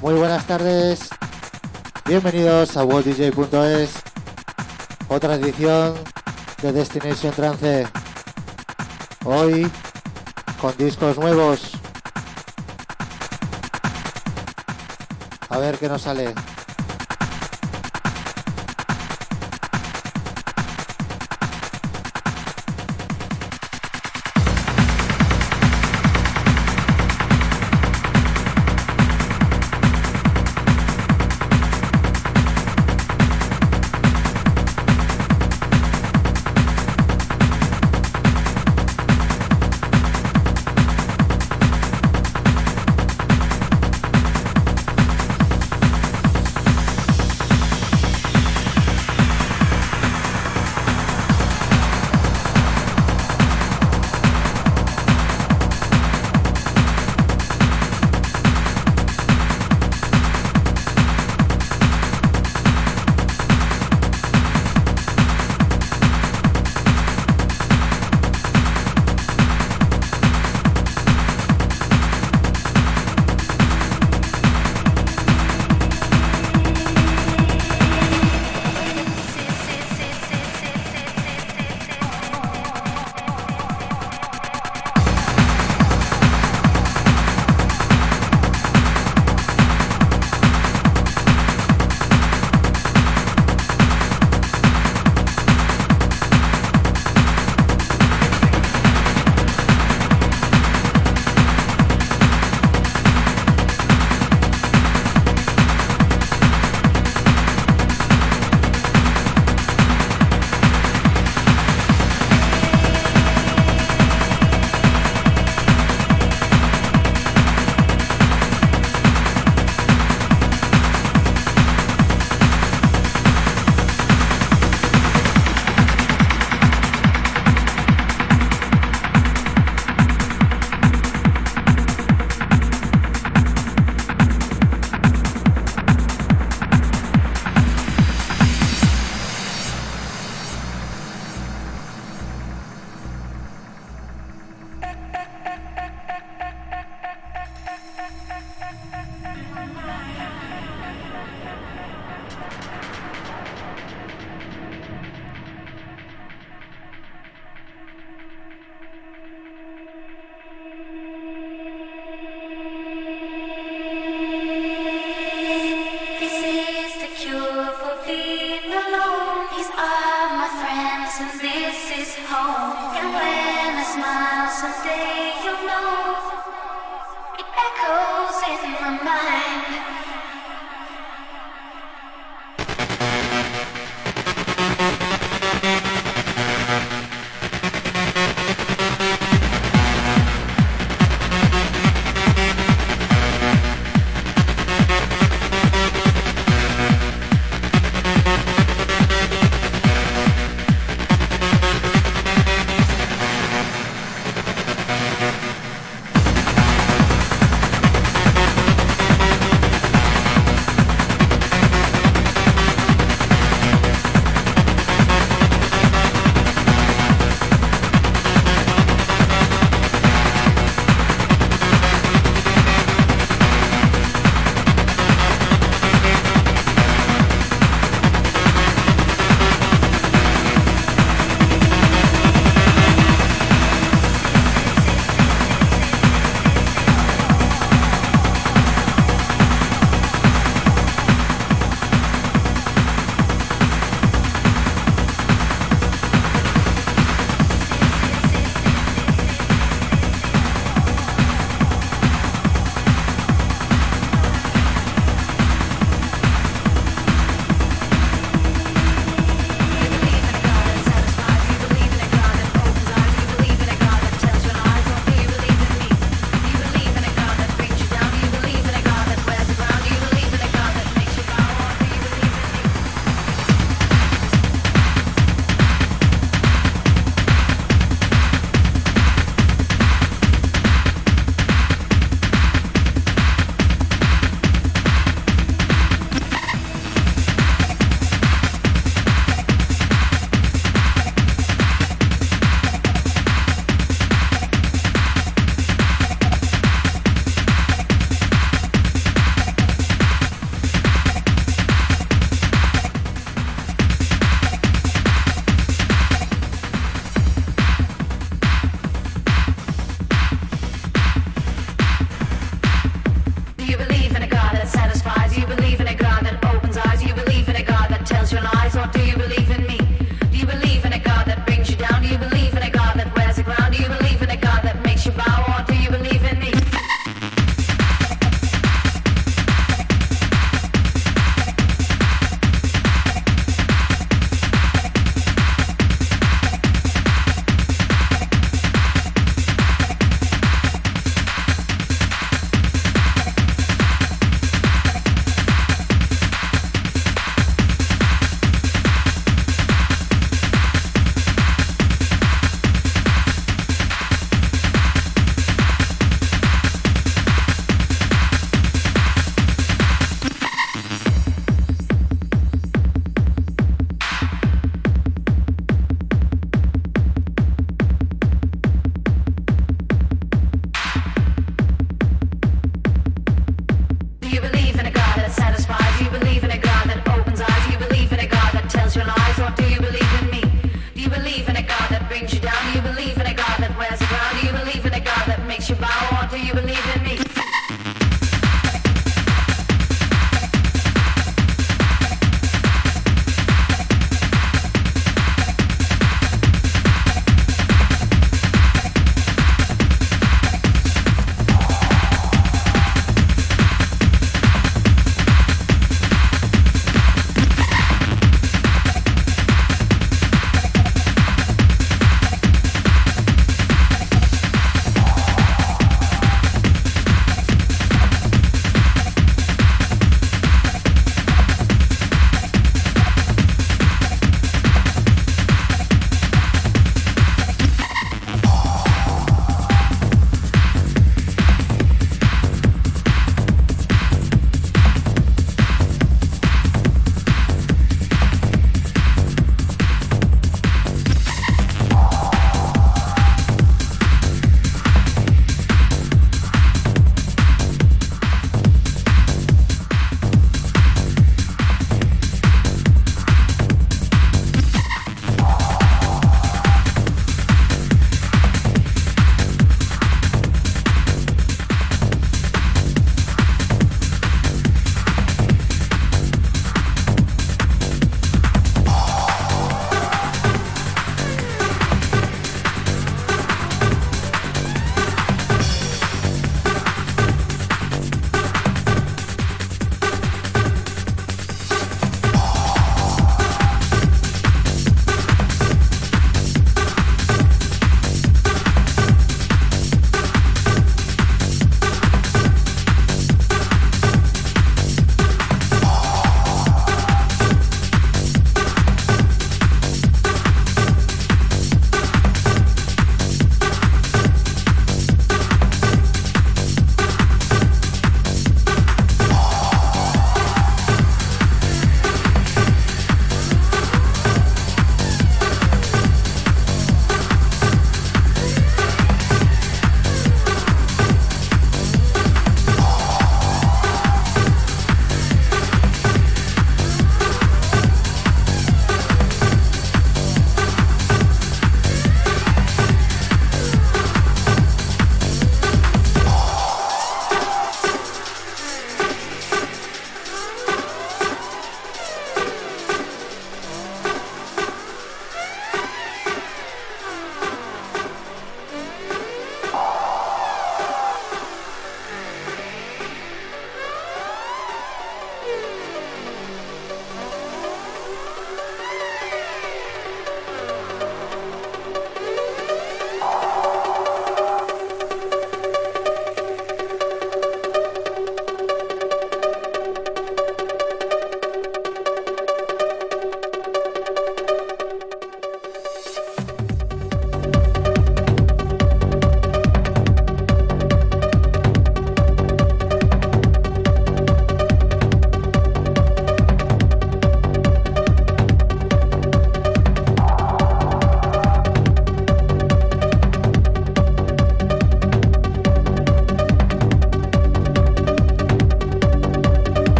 Muy buenas tardes. Bienvenidos a worlddj.es. Otra edición de Destination Trance. Hoy con discos nuevos. A ver qué nos sale.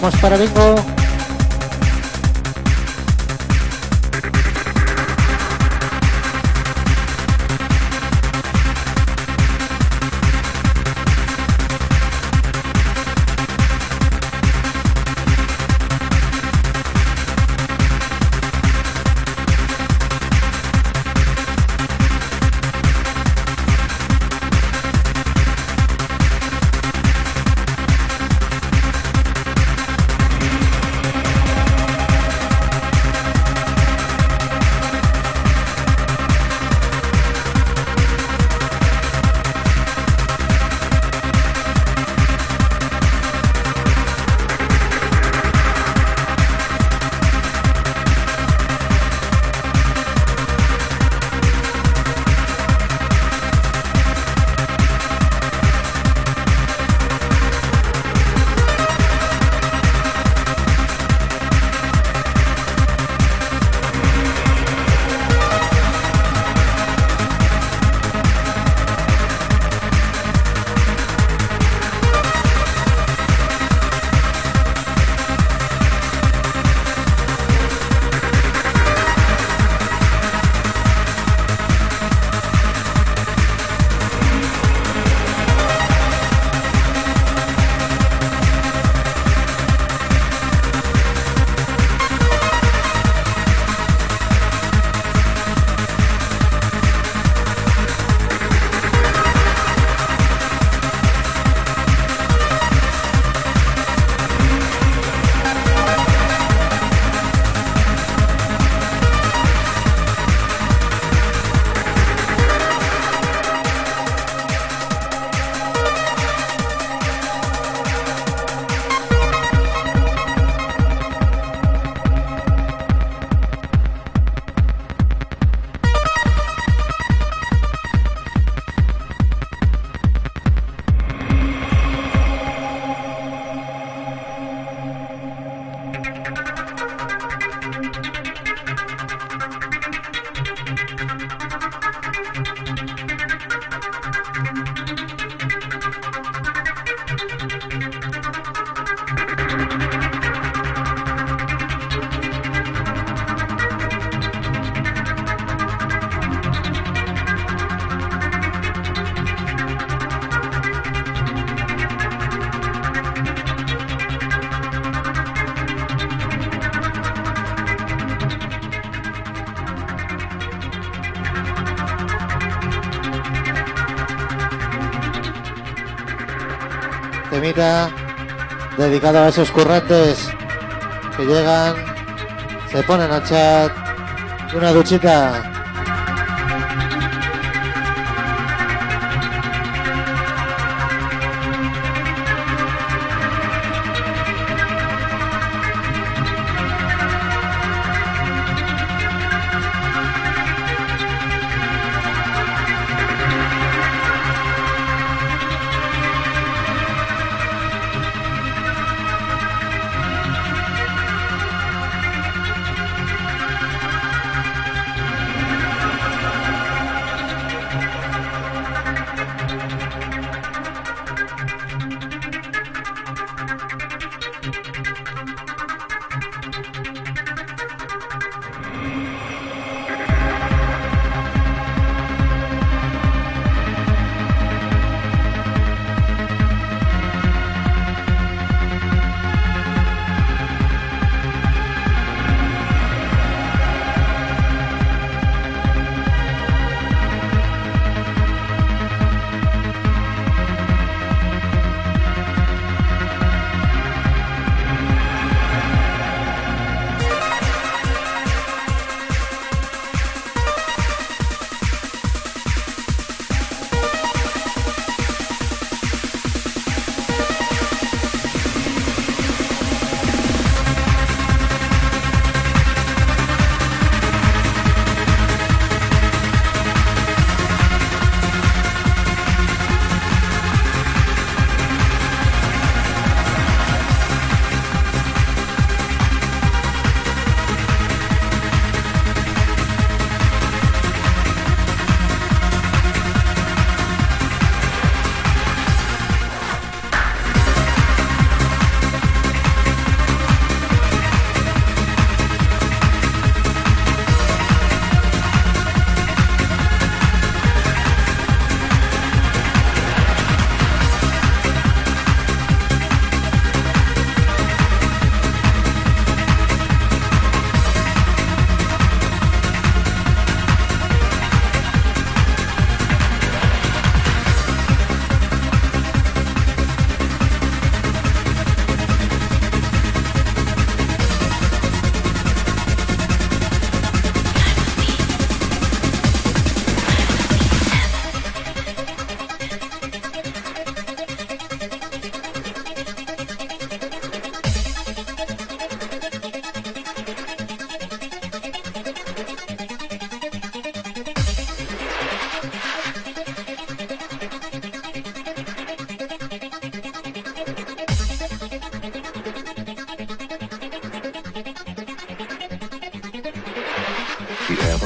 Vamos para bingo. Dedicado a esos currantes que llegan, se ponen al chat, una duchita.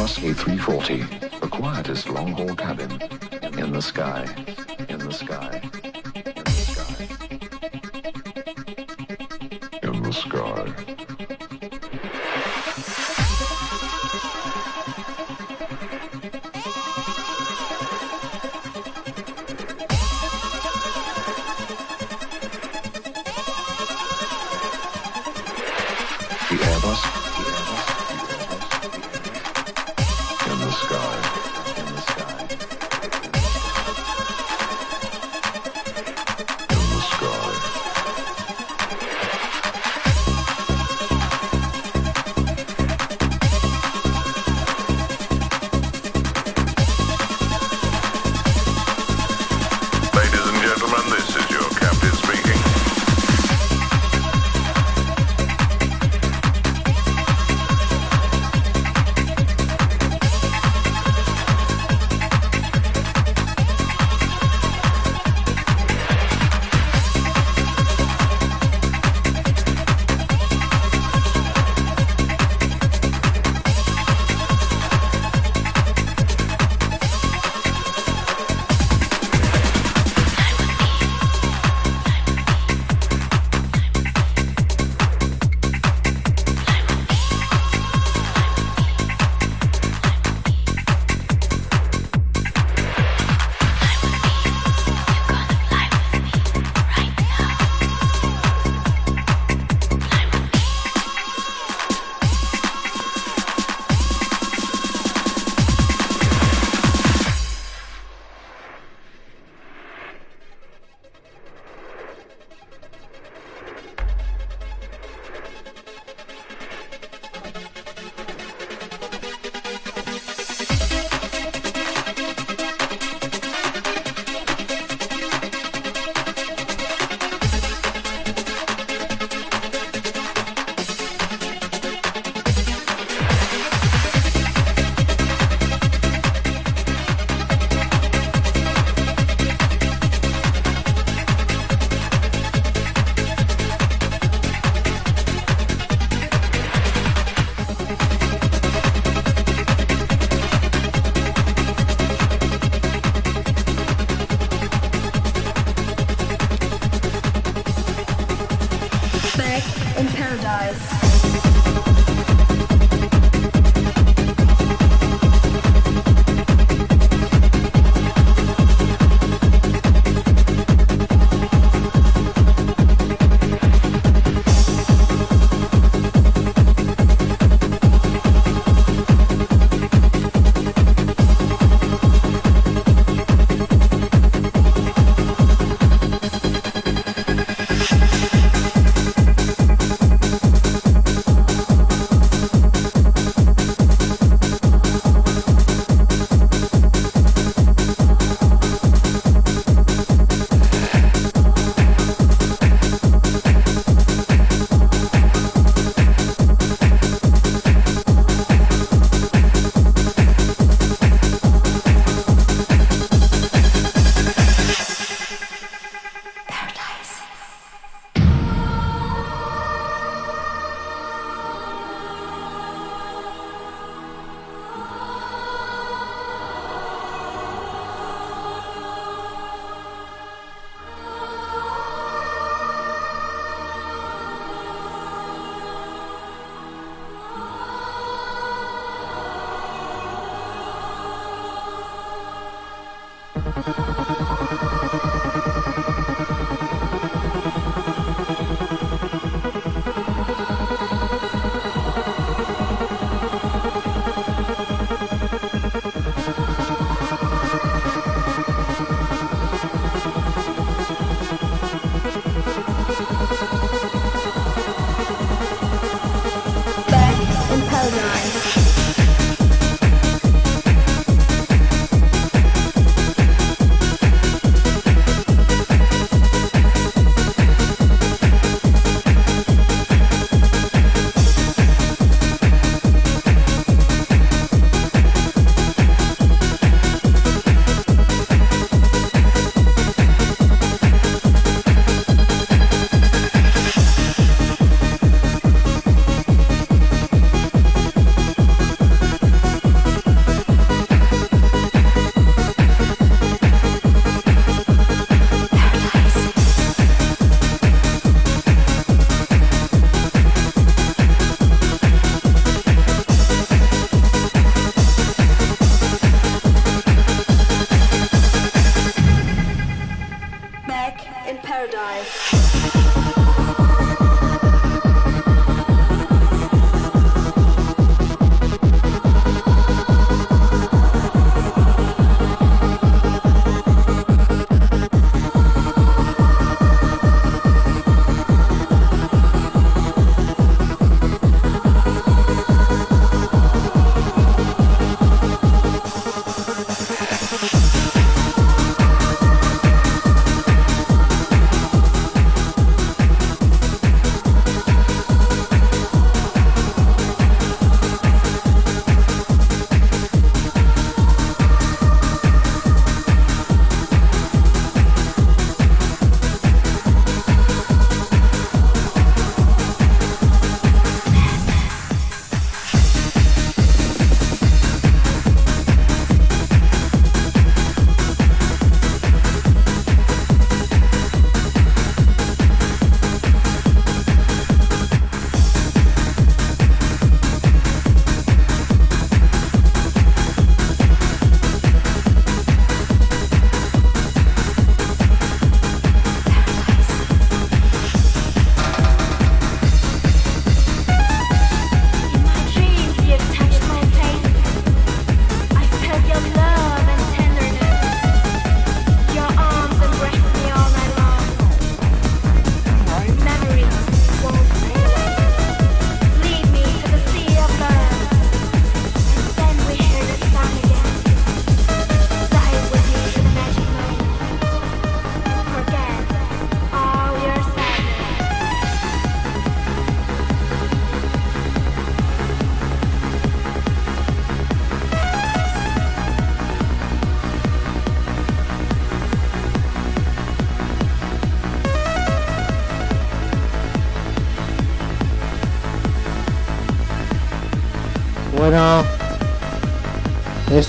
Airbus A340, the quietest long-haul cabin in the sky, in the sky.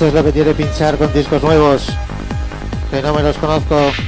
Esto es lo que tiene pinchar con discos nuevos, que no me los conozco.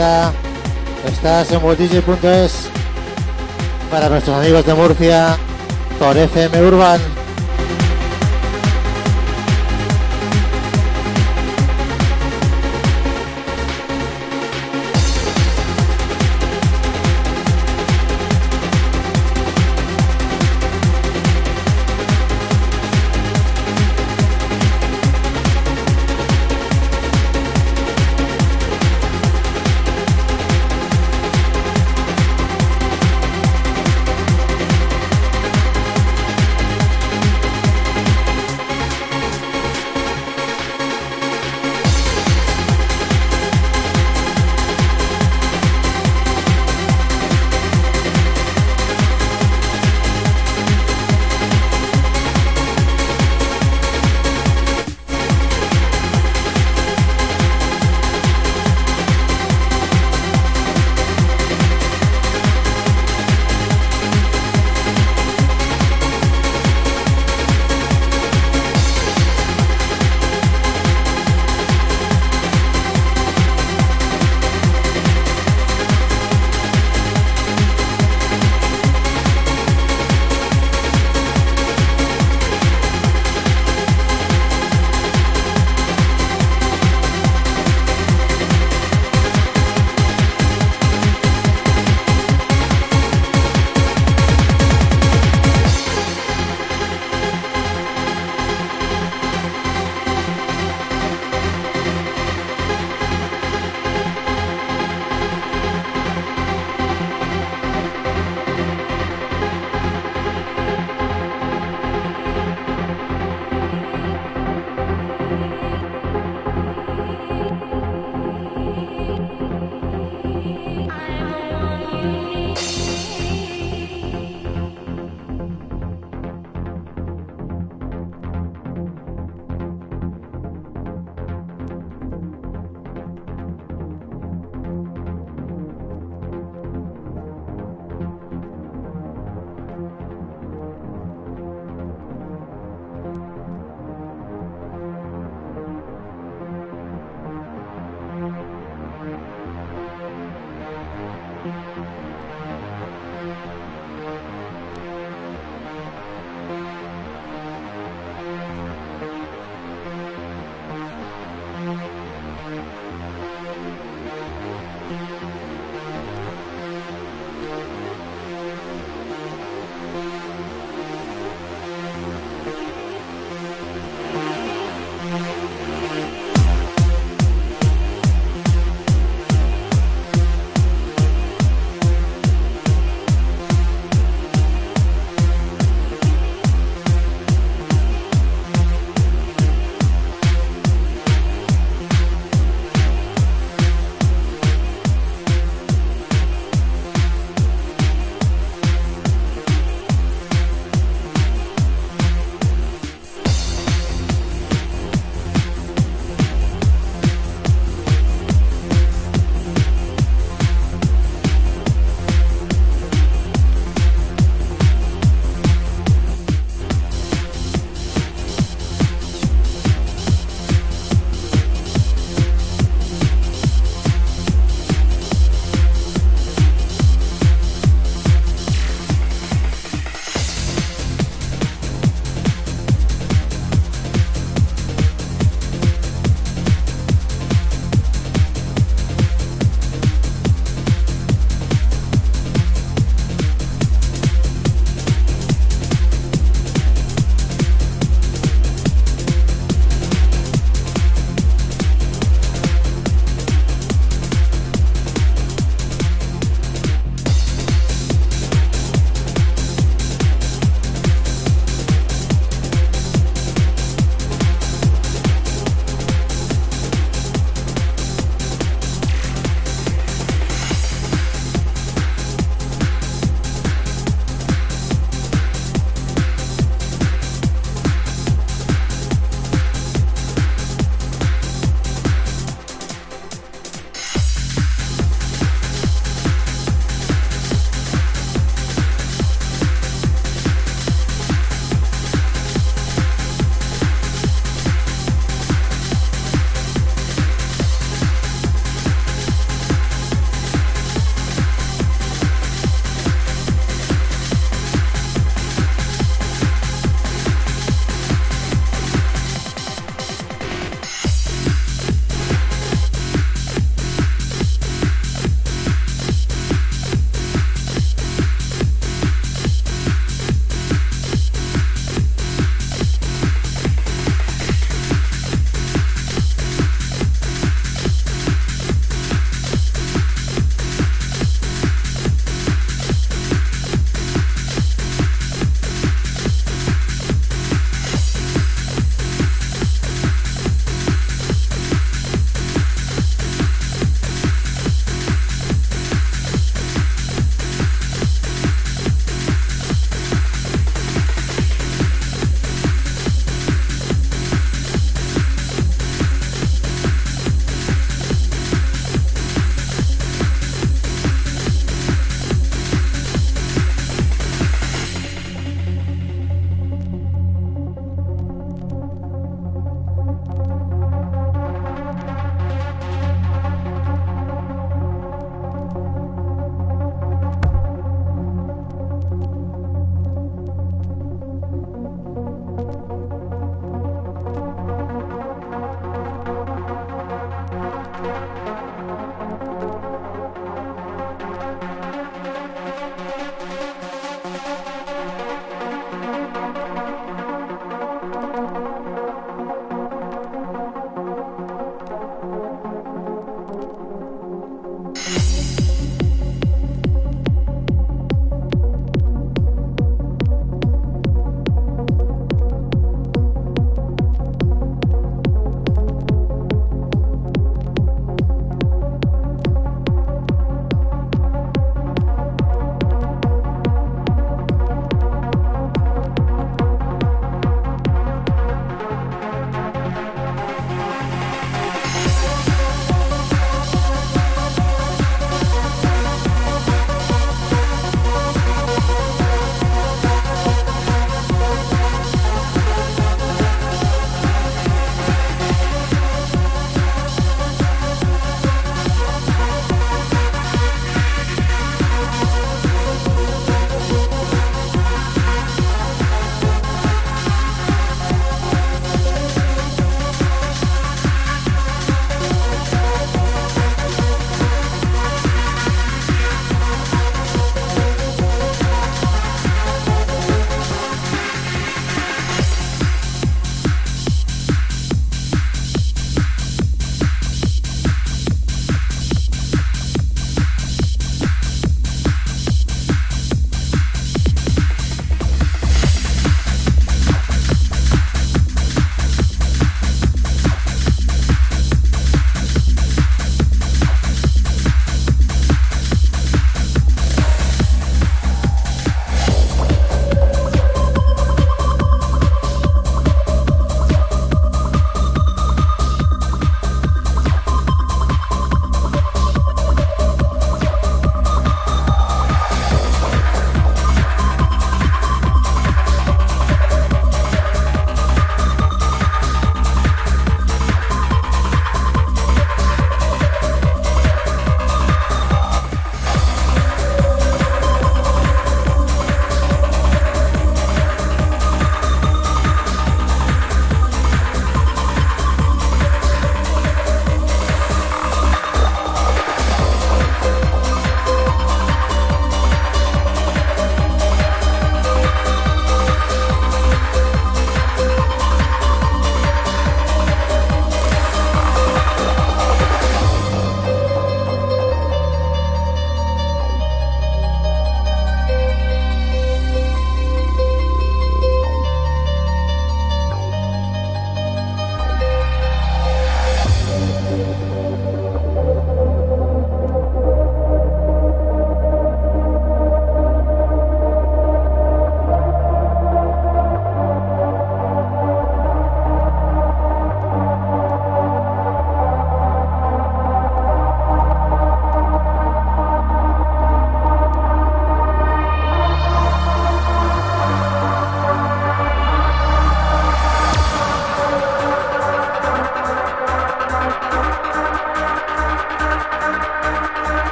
Estás en worlddj.es para nuestros amigos de Murcia por FM Urban.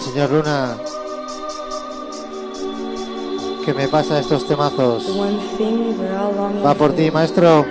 señor Luna que me pasa estos temazos. Va por ti, maestro.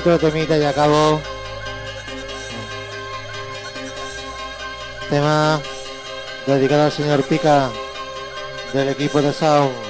Otro temita y acabo. Tema dedicado al señor Pica del equipo de Sound.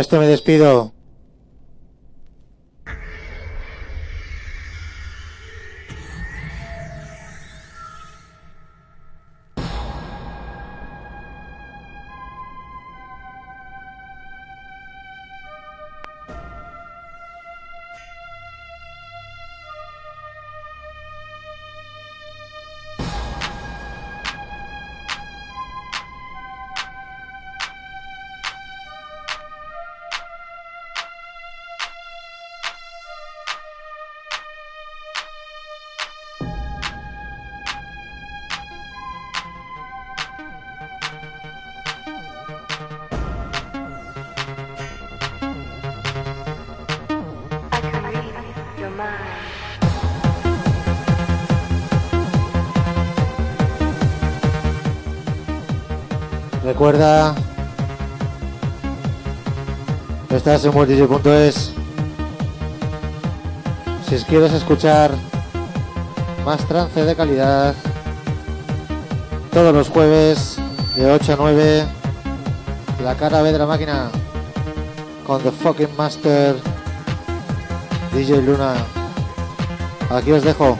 Esto me despido. Estás en worlddj.es. Si quieres escuchar más trance de calidad, todos los jueves de 8 a 9, la cara B de la máquina con The Fucking Master DJ Luna. Aquí os dejo.